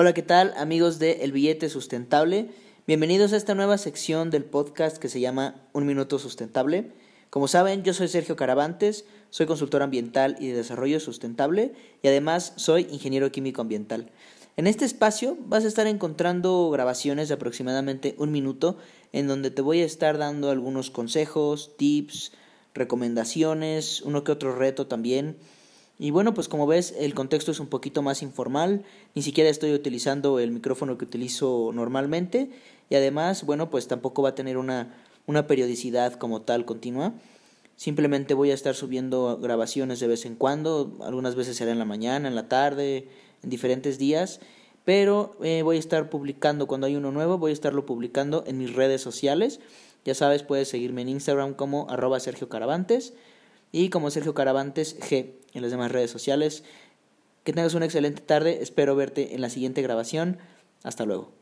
Hola, ¿qué tal amigos de El Billete Sustentable? Bienvenidos a esta nueva sección del podcast que se llama Un Minuto Sustentable. Como saben, yo soy Sergio Caravantes, soy consultor ambiental y de desarrollo sustentable y además soy ingeniero químico ambiental. En este espacio vas a estar encontrando grabaciones de aproximadamente un minuto en donde te voy a estar dando algunos consejos, tips, recomendaciones, uno que otro reto también y bueno, pues como ves, el contexto es un poquito más informal, ni siquiera estoy utilizando el micrófono que utilizo normalmente. Y además, bueno, pues tampoco va a tener una, una periodicidad como tal continua. Simplemente voy a estar subiendo grabaciones de vez en cuando, algunas veces será en la mañana, en la tarde, en diferentes días, pero eh, voy a estar publicando cuando hay uno nuevo, voy a estarlo publicando en mis redes sociales. Ya sabes, puedes seguirme en Instagram como arroba Sergio Caravantes y como Sergio Caravantes G en las demás redes sociales. Que tengas una excelente tarde, espero verte en la siguiente grabación. Hasta luego.